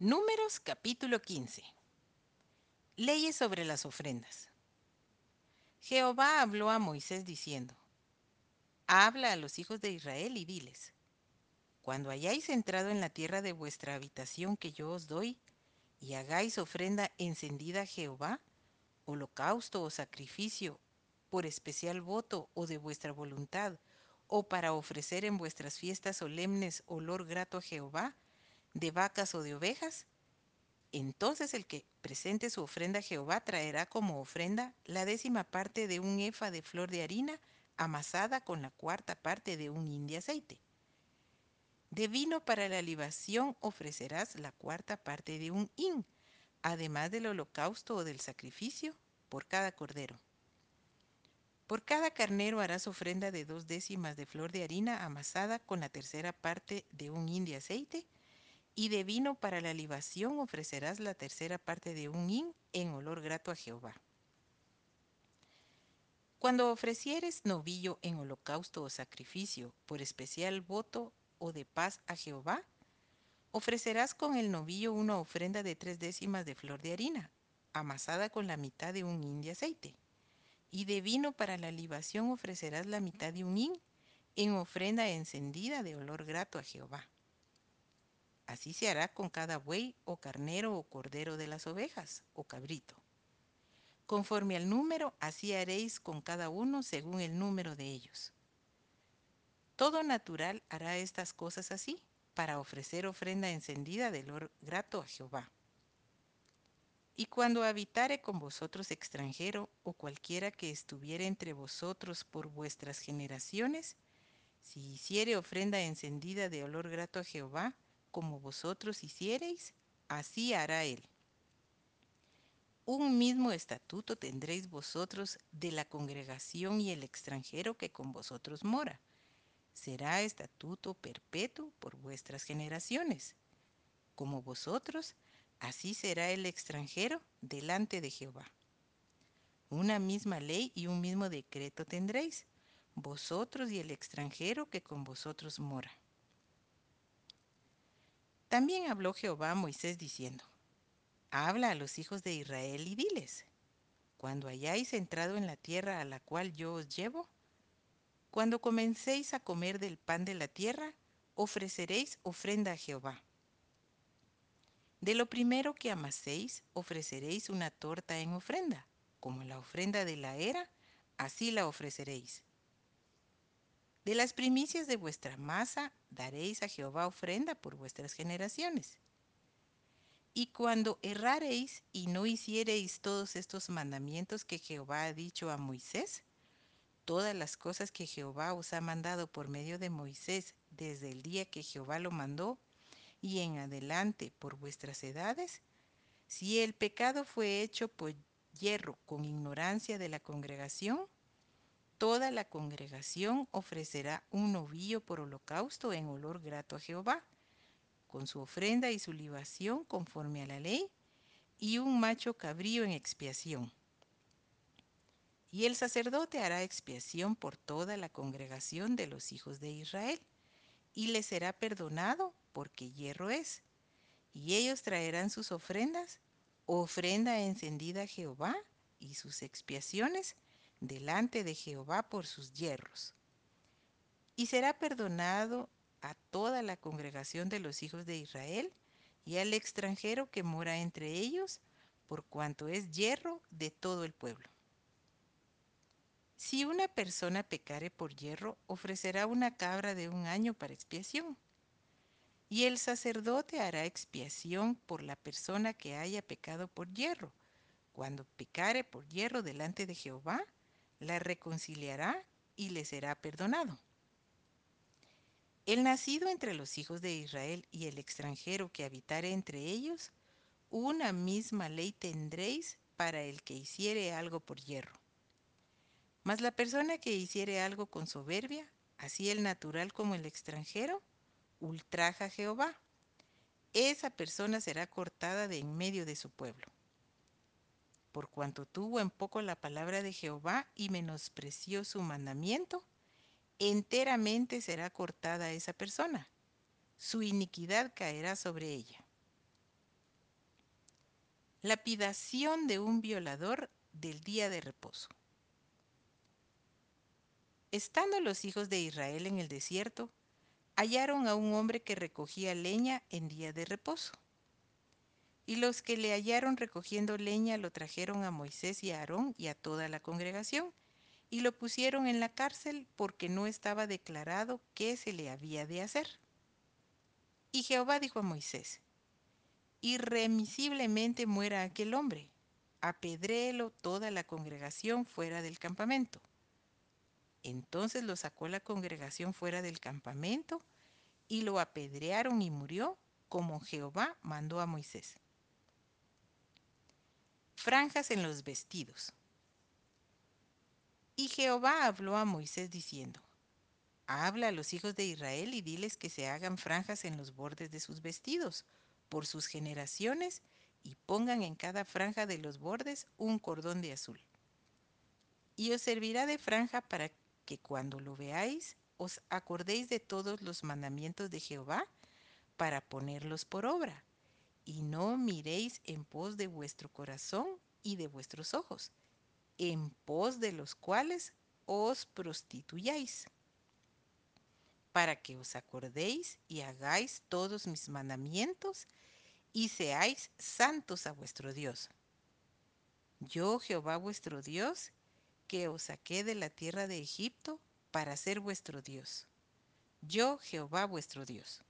Números capítulo 15. Leyes sobre las ofrendas. Jehová habló a Moisés diciendo, Habla a los hijos de Israel y diles, Cuando hayáis entrado en la tierra de vuestra habitación que yo os doy, y hagáis ofrenda encendida a Jehová, holocausto o sacrificio, por especial voto o de vuestra voluntad, o para ofrecer en vuestras fiestas solemnes olor grato a Jehová, de vacas o de ovejas, entonces el que presente su ofrenda a Jehová traerá como ofrenda la décima parte de un efa de flor de harina amasada con la cuarta parte de un hin de aceite. De vino para la libación ofrecerás la cuarta parte de un hin, además del holocausto o del sacrificio, por cada cordero. Por cada carnero harás ofrenda de dos décimas de flor de harina amasada con la tercera parte de un hin de aceite, y de vino para la libación ofrecerás la tercera parte de un hin en olor grato a Jehová. Cuando ofrecieres novillo en holocausto o sacrificio por especial voto o de paz a Jehová, ofrecerás con el novillo una ofrenda de tres décimas de flor de harina, amasada con la mitad de un hin de aceite. Y de vino para la libación ofrecerás la mitad de un hin en ofrenda encendida de olor grato a Jehová. Así se hará con cada buey o carnero o cordero de las ovejas o cabrito. Conforme al número, así haréis con cada uno según el número de ellos. Todo natural hará estas cosas así, para ofrecer ofrenda encendida de olor grato a Jehová. Y cuando habitare con vosotros extranjero o cualquiera que estuviere entre vosotros por vuestras generaciones, si hiciere ofrenda encendida de olor grato a Jehová, como vosotros hiciereis, así hará él. Un mismo estatuto tendréis vosotros de la congregación y el extranjero que con vosotros mora. Será estatuto perpetuo por vuestras generaciones. Como vosotros, así será el extranjero delante de Jehová. Una misma ley y un mismo decreto tendréis, vosotros y el extranjero que con vosotros mora. También habló Jehová a Moisés diciendo, Habla a los hijos de Israel y diles, cuando hayáis entrado en la tierra a la cual yo os llevo, cuando comencéis a comer del pan de la tierra, ofreceréis ofrenda a Jehová. De lo primero que amaséis, ofreceréis una torta en ofrenda, como la ofrenda de la era, así la ofreceréis. De las primicias de vuestra masa daréis a Jehová ofrenda por vuestras generaciones. Y cuando errareis y no hiciereis todos estos mandamientos que Jehová ha dicho a Moisés, todas las cosas que Jehová os ha mandado por medio de Moisés desde el día que Jehová lo mandó y en adelante por vuestras edades, si el pecado fue hecho por hierro con ignorancia de la congregación, toda la congregación ofrecerá un novillo por holocausto en olor grato a Jehová con su ofrenda y su libación conforme a la ley, y un macho cabrío en expiación. Y el sacerdote hará expiación por toda la congregación de los hijos de Israel, y le será perdonado porque hierro es. Y ellos traerán sus ofrendas, ofrenda encendida a Jehová, y sus expiaciones delante de Jehová por sus hierros. Y será perdonado a toda la congregación de los hijos de Israel y al extranjero que mora entre ellos, por cuanto es hierro de todo el pueblo. Si una persona pecare por hierro, ofrecerá una cabra de un año para expiación. Y el sacerdote hará expiación por la persona que haya pecado por hierro. Cuando pecare por hierro delante de Jehová, la reconciliará y le será perdonado. El nacido entre los hijos de Israel y el extranjero que habitare entre ellos, una misma ley tendréis para el que hiciere algo por hierro. Mas la persona que hiciere algo con soberbia, así el natural como el extranjero, ultraja a Jehová. Esa persona será cortada de en medio de su pueblo. Por cuanto tuvo en poco la palabra de Jehová y menospreció su mandamiento, enteramente será cortada esa persona. Su iniquidad caerá sobre ella. Lapidación de un violador del día de reposo. Estando los hijos de Israel en el desierto, hallaron a un hombre que recogía leña en día de reposo. Y los que le hallaron recogiendo leña lo trajeron a Moisés y a Aarón y a toda la congregación, y lo pusieron en la cárcel porque no estaba declarado qué se le había de hacer. Y Jehová dijo a Moisés, irremisiblemente muera aquel hombre, apedréelo toda la congregación fuera del campamento. Entonces lo sacó la congregación fuera del campamento y lo apedrearon y murió como Jehová mandó a Moisés. Franjas en los vestidos. Y Jehová habló a Moisés diciendo, Habla a los hijos de Israel y diles que se hagan franjas en los bordes de sus vestidos, por sus generaciones, y pongan en cada franja de los bordes un cordón de azul. Y os servirá de franja para que cuando lo veáis os acordéis de todos los mandamientos de Jehová para ponerlos por obra, y no miréis en pos de vuestro corazón y de vuestros ojos, en pos de los cuales os prostituyáis, para que os acordéis y hagáis todos mis mandamientos y seáis santos a vuestro Dios. Yo, Jehová vuestro Dios, que os saqué de la tierra de Egipto para ser vuestro Dios. Yo, Jehová vuestro Dios.